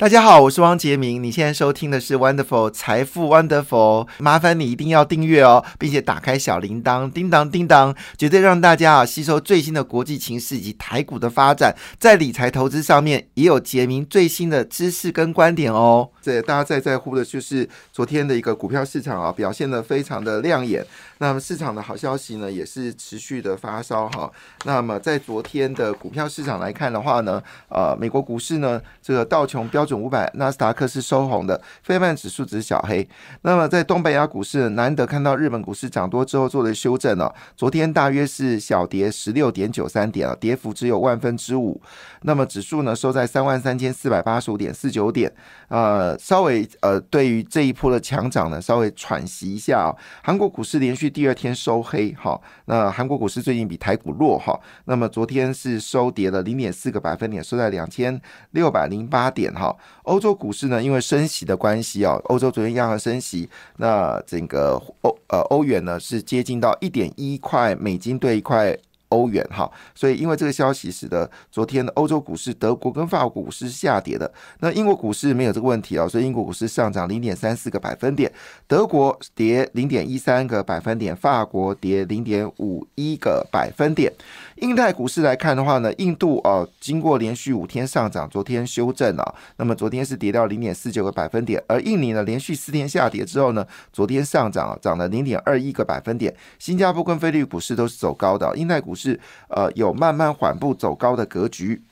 大家好，我是汪杰明。你现在收听的是 Wonderful 财富 Wonderful，麻烦你一定要订阅哦，并且打开小铃铛，叮当叮当，绝对让大家啊吸收最新的国际情势以及台股的发展，在理财投资上面也有杰明最新的知识跟观点哦。这大家在在乎的就是昨天的一个股票市场啊，表现的非常的亮眼。那么市场的好消息呢，也是持续的发烧哈。那么在昨天的股票市场来看的话呢，呃，美国股市呢，这个道琼标准五百、纳斯达克是收红的，非曼指数只是小黑。那么在东北亚股市，难得看到日本股市涨多之后做的修正了，昨天大约是小跌十六点九三点啊，跌幅只有万分之五。那么指数呢收在三万三千四百八十五点四九点，呃，稍微呃对于这一波的强涨呢，稍微喘息一下啊。韩国股市连续。第二天收黑，哈，那韩国股市最近比台股弱，哈，那么昨天是收跌了零点四个百分点，收在两千六百零八点，哈。欧洲股市呢，因为升息的关系啊，欧洲昨天央行升息，那整个欧呃欧元呢是接近到一点一块美金兑一块。欧元哈，所以因为这个消息，使得昨天的欧洲股市、德国跟法国股市下跌的。那英国股市没有这个问题啊，所以英国股市上涨零点三四个百分点，德国跌零点一三个百分点，法国跌零点五一个百分点。印太股市来看的话呢，印度哦，经过连续五天上涨，昨天修正了，那么昨天是跌掉零点四九个百分点，而印尼呢，连续四天下跌之后呢，昨天上涨涨了零点二一个百分点。新加坡跟菲律宾股市都是走高的，印太股市市呃有慢慢缓步走高的格局。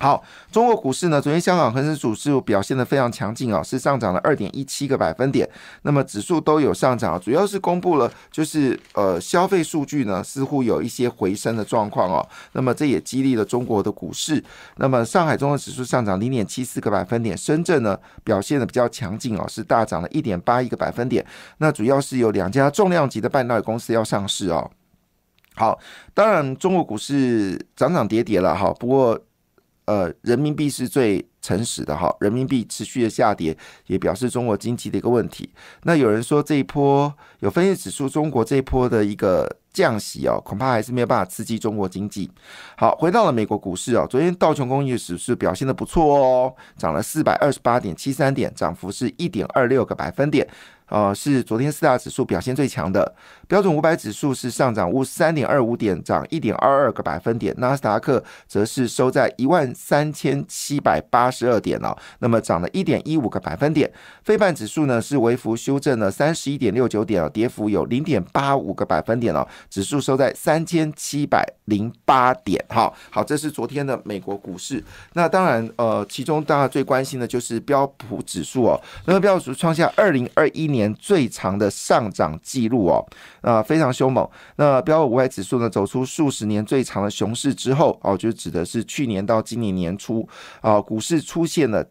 好，中国股市呢？昨天香港恒生指数表现的非常强劲啊，是上涨了二点一七个百分点。那么指数都有上涨，主要是公布了就是呃消费数据呢，似乎有一些回升的状况哦。那么这也激励了中国的股市。那么上海综合指数上涨零点七四个百分点，深圳呢表现的比较强劲哦，是大涨了一点八一个百分点。那主要是有两家重量级的半导体公司要上市哦。好，当然中国股市涨涨跌跌了哈，不过。呃，人民币是最诚实的哈，人民币持续的下跌，也表示中国经济的一个问题。那有人说这一波有分析指出，中国这一波的一个降息哦，恐怕还是没有办法刺激中国经济。好，回到了美国股市哦，昨天道琼工业指数表现的不错哦，涨了四百二十八点七三点，涨幅是一点二六个百分点。呃，是昨天四大指数表现最强的，标准五百指数是上涨五十三点二五点，涨一点二二个百分点，纳斯达克则是收在一万三千七百八十二点了，那么涨了一点一五个百分点，非半指数呢是微幅修正了三十一点六九点哦，跌幅有零点八五个百分点哦，指数收在三千七百零八点，哈，好，这是昨天的美国股市，那当然，呃，其中大家最关心的就是标普指数哦，那么标普创下二零二一。年最长的上涨记录哦，啊，非常凶猛。那标普五百指数呢，走出数十年最长的熊市之后，哦，就指的是去年到今年年初啊，股市出现了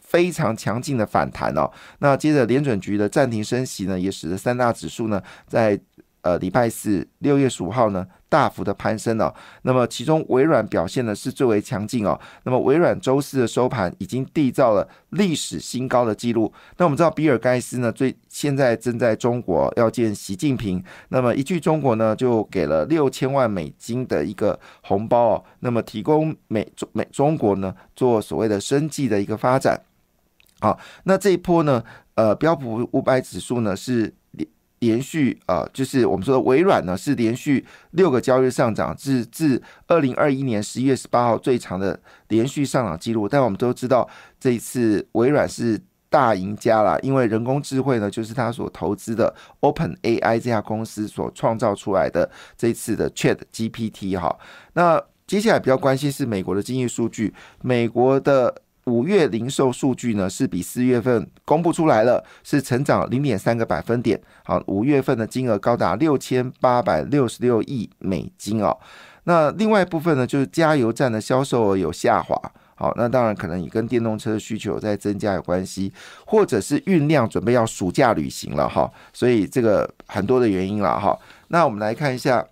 非常强劲的反弹哦。那接着联准局的暂停升息呢，也使得三大指数呢，在呃礼拜四六月十五号呢。大幅的攀升了，那么其中微软表现呢是最为强劲哦。那么微软周四的收盘已经缔造了历史新高的记录。那我们知道比尔盖茨呢，最现在正在中国要见习近平，那么一去中国呢，就给了六千万美金的一个红包哦。那么提供美中美中国呢做所谓的生计的一个发展。好，那这一波呢，呃，标普五百指数呢是。连续啊，就是我们说的微软呢，是连续六个交易日上涨，自自二零二一年十一月十八号最长的连续上涨记录。但我们都知道，这一次微软是大赢家了，因为人工智慧呢，就是他所投资的 Open AI 这家公司所创造出来的这次的 Chat GPT 哈。那接下来比较关心是美国的经济数据，美国的。五月零售数据呢是比四月份公布出来了，是成长零点三个百分点。好，五月份的金额高达六千八百六十六亿美金哦。那另外一部分呢，就是加油站的销售额有下滑。好，那当然可能也跟电动车的需求在增加有关系，或者是运量准备要暑假旅行了哈。所以这个很多的原因了哈。那我们来看一下，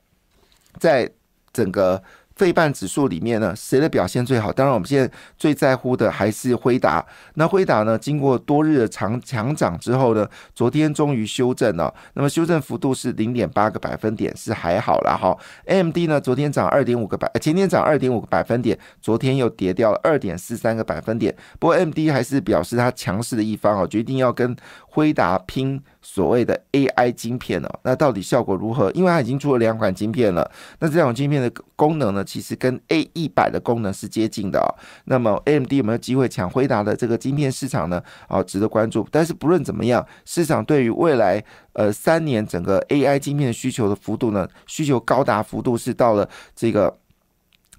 在整个。费半指数里面呢，谁的表现最好？当然，我们现在最在乎的还是辉达。那辉达呢，经过多日的长强涨之后呢，昨天终于修正了。那么修正幅度是零点八个百分点，是还好了哈。AMD 呢，昨天涨二点五个百，前天涨二点五个百分点，昨天又跌掉了二点四三个百分点。不过 AMD 还是表示它强势的一方哦，决定要跟辉达拼所谓的 AI 晶片哦。那到底效果如何？因为它已经出了两款晶片了，那这两款晶片的功能呢？其实跟 A 一百的功能是接近的哦。那么 AMD 有没有机会抢回答的这个晶片市场呢？啊，值得关注。但是不论怎么样，市场对于未来呃三年整个 AI 晶片的需求的幅度呢，需求高达幅度是到了这个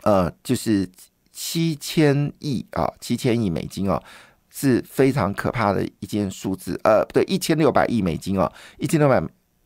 呃，就是七千亿啊，七千亿美金哦，是非常可怕的一件数字。呃，不对，一千六百亿美金哦，一千六百。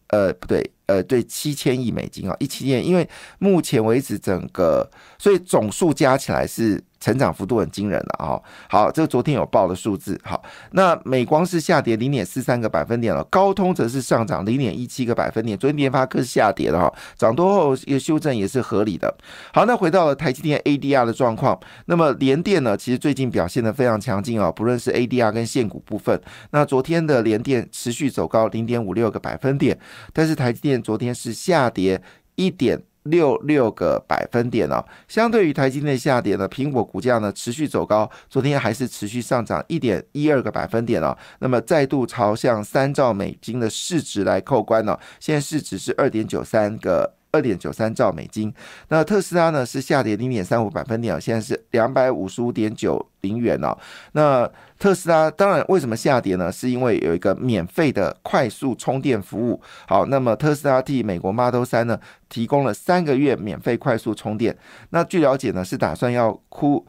呃，不对，呃，对，七千亿美金哦，一七年，因为目前为止整个，所以总数加起来是。成长幅度很惊人了啊！好，这个昨天有报的数字。好，那美光是下跌零点四三个百分点了，高通则是上涨零点一七个百分点。昨天联发科是下跌的哈，涨多后一个修正也是合理的。好，那回到了台积电 ADR 的状况，那么联电呢，其实最近表现的非常强劲啊，不论是 ADR 跟现股部分。那昨天的联电持续走高零点五六个百分点，但是台积电昨天是下跌一点。六六个百分点哦，相对于台积电下跌呢，苹果股价呢持续走高，昨天还是持续上涨一点一二个百分点哦，那么再度朝向三兆美金的市值来扣关了，现在市值是二点九三个。二点九三兆美金，那特斯拉呢是下跌零点三五百分点现在是两百五十五点九零元哦。那特斯拉当然为什么下跌呢？是因为有一个免费的快速充电服务。好，那么特斯拉替美国 Model 三呢提供了三个月免费快速充电。那据了解呢是打算要库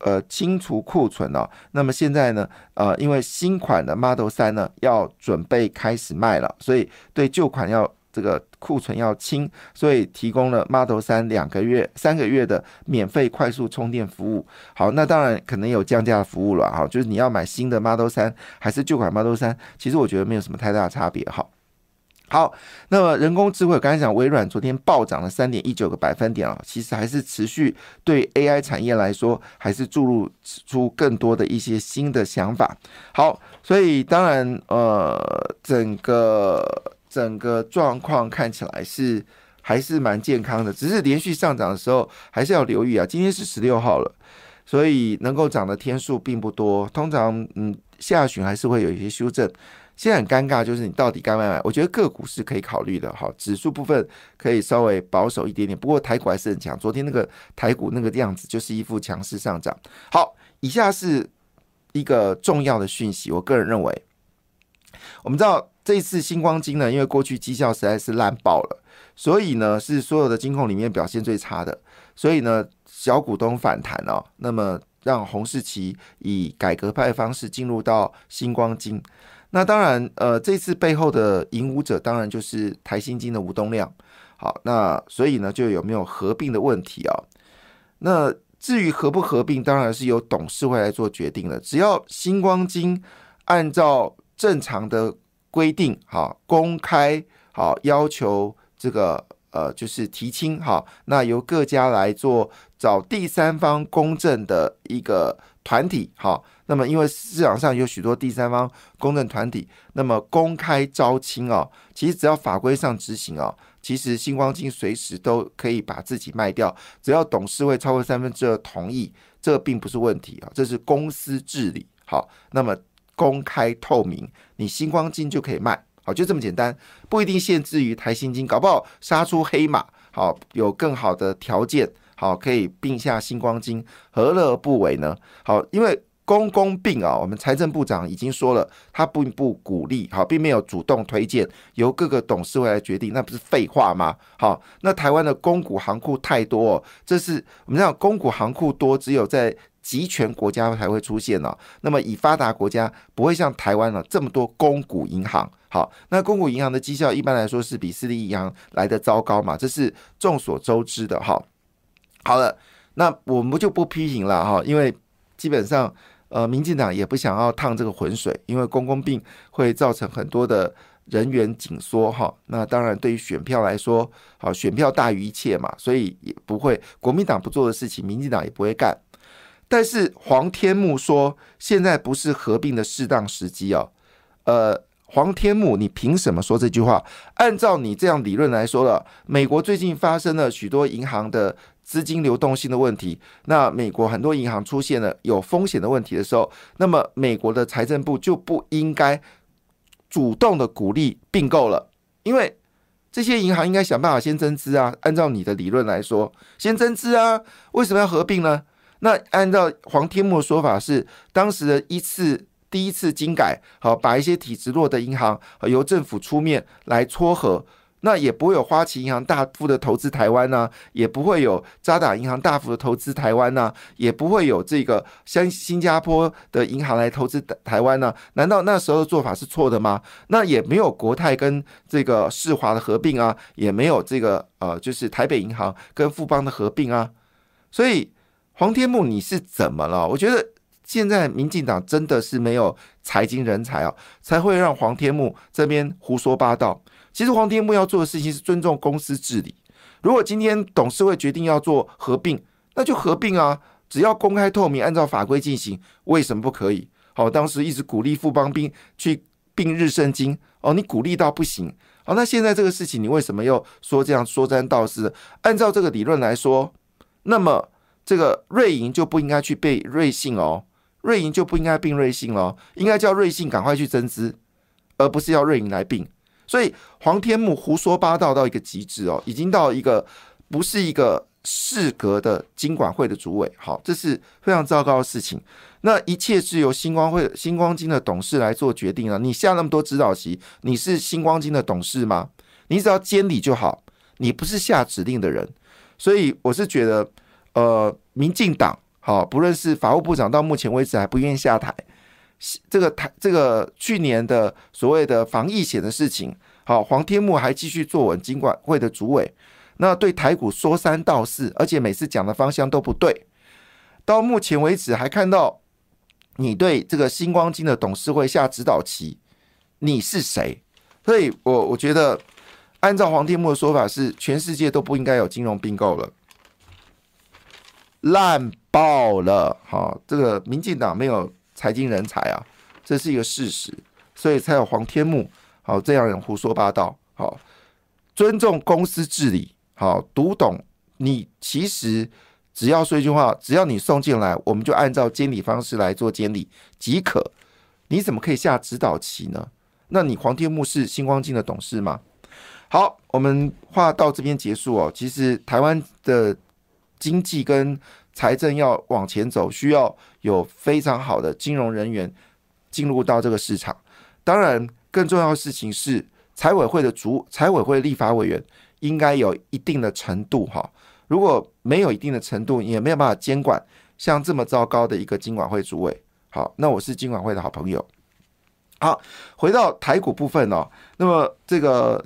呃清除库存哦。那么现在呢呃因为新款的 Model 三呢要准备开始卖了，所以对旧款要。这个库存要清，所以提供了 Model 三两个月、三个月的免费快速充电服务。好，那当然可能有降价的服务了哈，就是你要买新的 Model 三还是旧款 Model 三，其实我觉得没有什么太大差别哈。好，那么人工智慧，刚才讲微软昨天暴涨了三点一九个百分点啊，其实还是持续对 AI 产业来说，还是注入出更多的一些新的想法。好，所以当然呃，整个。整个状况看起来是还是蛮健康的，只是连续上涨的时候还是要留意啊。今天是十六号了，所以能够涨的天数并不多。通常，嗯，下旬还是会有一些修正。现在很尴尬，就是你到底该买买？我觉得个股是可以考虑的，好，指数部分可以稍微保守一点点。不过台股还是很强，昨天那个台股那个样子就是一副强势上涨。好，以下是一个重要的讯息，我个人认为，我们知道。这次星光金呢，因为过去绩效实在是烂爆了，所以呢是所有的金控里面表现最差的，所以呢小股东反弹哦，那么让洪世奇以改革派方式进入到星光金。那当然，呃，这次背后的引舞者当然就是台新金的吴东亮。好，那所以呢就有没有合并的问题啊？那至于合不合并，当然是由董事会来做决定的。只要星光金按照正常的。规定哈，公开好，要求这个呃，就是提亲哈，那由各家来做找第三方公证的一个团体哈，那么因为市场上有许多第三方公证团体，那么公开招亲啊，其实只要法规上执行啊，其实星光金随时都可以把自己卖掉，只要董事会超过三分之二同意，这并不是问题啊，这是公司治理好，那么。公开透明，你星光金就可以卖，好，就这么简单，不一定限制于台新金，搞不好杀出黑马，好，有更好的条件，好，可以并下星光金，何乐而不为呢？好，因为公公并啊，我们财政部长已经说了，他并不鼓励，好，并没有主动推荐，由各个董事会来决定，那不是废话吗？好，那台湾的公股行库太多，哦这是我们讲公股行库多，只有在。集权国家才会出现呢。那么以发达国家不会像台湾呢这么多公股银行。好，那公股银行的绩效一般来说是比私立银行来的糟糕嘛，这是众所周知的哈。好了，那我们就不批评了哈，因为基本上呃，民进党也不想要趟这个浑水，因为公共病会造成很多的人员紧缩哈，那当然对于选票来说，好选票大于一切嘛，所以也不会国民党不做的事情，民进党也不会干。但是黄天木说，现在不是合并的适当时机哦。呃，黄天木，你凭什么说这句话？按照你这样理论来说了，美国最近发生了许多银行的资金流动性的问题，那美国很多银行出现了有风险的问题的时候，那么美国的财政部就不应该主动的鼓励并购了，因为这些银行应该想办法先增资啊。按照你的理论来说，先增资啊，为什么要合并呢？那按照黄天木的说法是，当时的一次第一次精改，好把一些体质弱的银行由政府出面来撮合，那也不会有花旗银行大幅的投资台湾呐，也不会有渣打银行大幅的投资台湾呐，也不会有这个像新加坡的银行来投资台湾呢？难道那时候的做法是错的吗？那也没有国泰跟这个世华的合并啊，也没有这个呃，就是台北银行跟富邦的合并啊，所以。黄天木，你是怎么了？我觉得现在民进党真的是没有财经人才啊，才会让黄天木这边胡说八道。其实黄天木要做的事情是尊重公司治理。如果今天董事会决定要做合并，那就合并啊，只要公开透明，按照法规进行，为什么不可以？好，当时一直鼓励富邦兵去并日圣经，哦，你鼓励到不行。好，那现在这个事情，你为什么又说这样说三道四？按照这个理论来说，那么。这个瑞银就不应该去被瑞信哦，瑞银就不应该并瑞信哦，应该叫瑞信赶快去增资，而不是要瑞银来并。所以黄天木胡说八道到一个极致哦，已经到一个不是一个适格的金管会的主委，好，这是非常糟糕的事情。那一切是由星光会、星光金的董事来做决定啊！你下那么多指导席，你是星光金的董事吗？你只要监理就好，你不是下指令的人。所以我是觉得。呃，民进党好，不论是法务部长，到目前为止还不愿意下台。这个台，这个去年的所谓的防疫险的事情，好，黄天木还继续坐稳金管会的主委，那对台股说三道四，而且每次讲的方向都不对。到目前为止，还看到你对这个星光金的董事会下指导棋，你是谁？所以我我觉得，按照黄天木的说法，是全世界都不应该有金融并购了。烂爆了！哈，这个民进党没有财经人才啊，这是一个事实，所以才有黄天木好这样人胡说八道。好，尊重公司治理，好读懂你其实只要说一句话，只要你送进来，我们就按照监理方式来做监理即可。你怎么可以下指导棋呢？那你黄天木是星光金的董事吗？好，我们话到这边结束哦。其实台湾的。经济跟财政要往前走，需要有非常好的金融人员进入到这个市场。当然，更重要的事情是，财委会的主、财委会立法委员应该有一定的程度哈。如果没有一定的程度，也没有办法监管像这么糟糕的一个金管会主委。好，那我是金管会的好朋友。好，回到台股部分哦，那么这个。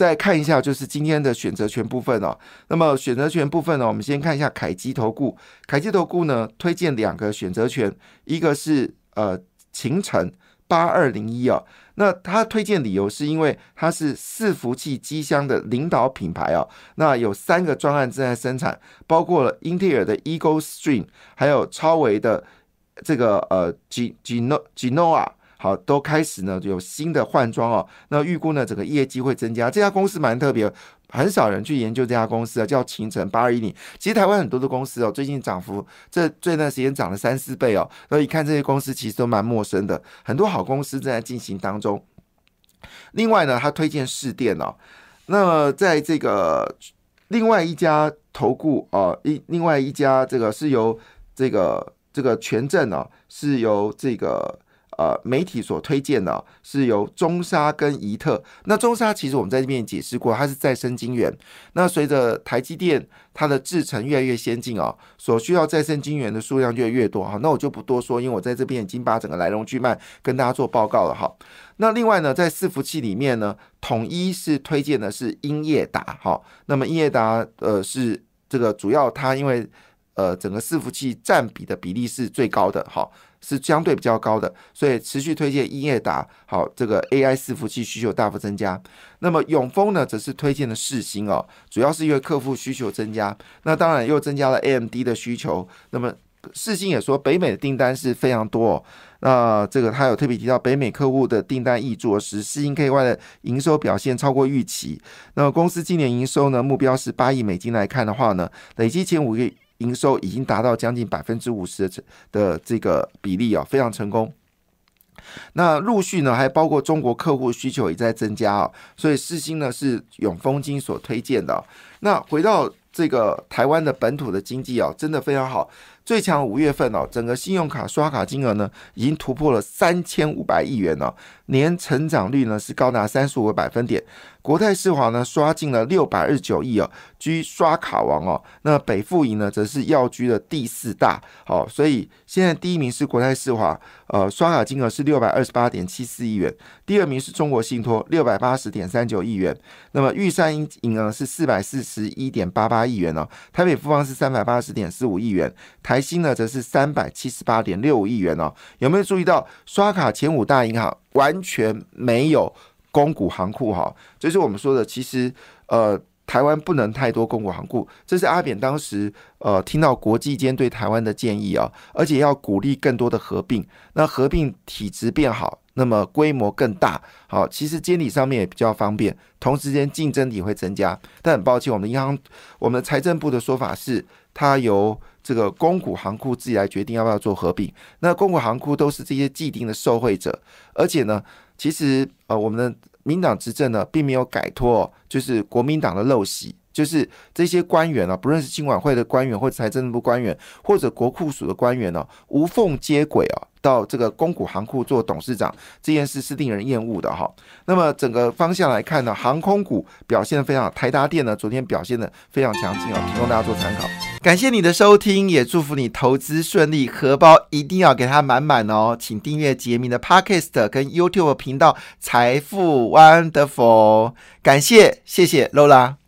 再看一下，就是今天的选择权部分哦。那么选择权部分呢，我们先看一下凯基投顾。凯基投顾呢推荐两个选择权，一个是呃秦晨八二零一哦。那他推荐理由是因为它是伺服器机箱的领导品牌哦。那有三个专案正在生产，包括了英特尔的 Eagle Stream，还有超维的这个呃 G Gino Ginoa。好，都开始呢有新的换装哦。那预估呢，整个业绩会增加。这家公司蛮特别，很少人去研究这家公司啊，叫秦城八二一零。其实台湾很多的公司哦，最近涨幅这这段时间涨了三四倍哦。所以看这些公司其实都蛮陌生的，很多好公司正在进行当中。另外呢，他推荐市电哦。那在这个另外一家投顾啊，一另外一家这个是由这个这个权证哦，是由这个。呃，媒体所推荐的是由中沙跟怡特。那中沙其实我们在这边解释过，它是再生晶圆。那随着台积电它的制程越来越先进啊，所需要再生晶圆的数量就越多哈。那我就不多说，因为我在这边已经把整个来龙去脉跟大家做报告了哈。那另外呢，在伺服器里面呢，统一是推荐的是英业达哈。那么英业达呃是这个主要它因为呃整个伺服器占比的比例是最高的哈。是相对比较高的，所以持续推荐英业达，好，这个 AI 伺服器需求大幅增加。那么永丰呢，则是推荐的世星哦，主要是因为客户需求增加，那当然又增加了 AMD 的需求。那么世星也说，北美的订单是非常多。那这个他有特别提到，北美客户的订单易做，使世星 KY 的营收表现超过预期。那么公司今年营收呢，目标是八亿美金来看的话呢，累计前五个月营收已经达到将近百分之五十的的这个比例啊，非常成功。那陆续呢，还包括中国客户需求也在增加啊，所以世星呢是永丰金所推荐的。那回到这个台湾的本土的经济啊，真的非常好。最强五月份哦，整个信用卡刷卡金额呢，已经突破了三千五百亿元了，年成长率呢是高达三十五个百分点。国泰世华呢刷进了六百二十九亿哦，居刷卡王哦。那北富银呢则是要居的第四大，好，所以现在第一名是国泰世华，呃，刷卡金额是六百二十八点七四亿元。第二名是中国信托，六百八十点三九亿元。那么玉山银银额是四百四十一点八八亿元哦。台北富邦是三百八十点四五亿元。台新呢则是三百七十八点六五亿元哦。有没有注意到刷卡前五大银行完全没有？公股行库哈，这是我们说的。其实，呃，台湾不能太多公股行库，这是阿扁当时呃听到国际间对台湾的建议啊，而且要鼓励更多的合并，那合并体质变好，那么规模更大，好，其实监理上面也比较方便，同时间竞争也会增加。但很抱歉，我们银行，我们财政部的说法是，它由这个公股行库自己来决定要不要做合并。那公股行库都是这些既定的受惠者，而且呢。其实，呃，我们的民党执政呢，并没有改脱，就是国民党的陋习，就是这些官员呢，不论是经管会的官员，或者财政部官员，或者国库署的官员呢，无缝接轨啊。到这个公股行库做董事长这件事是令人厌恶的哈。那么整个方向来看呢，航空股表现的非常好，台达电呢昨天表现的非常强劲哦，提供大家做参考。感谢你的收听，也祝福你投资顺利，荷包一定要给它满满哦。请订阅杰明的 Podcast 跟 YouTube 频道财富 Wonderful。感谢，谢谢 Lola。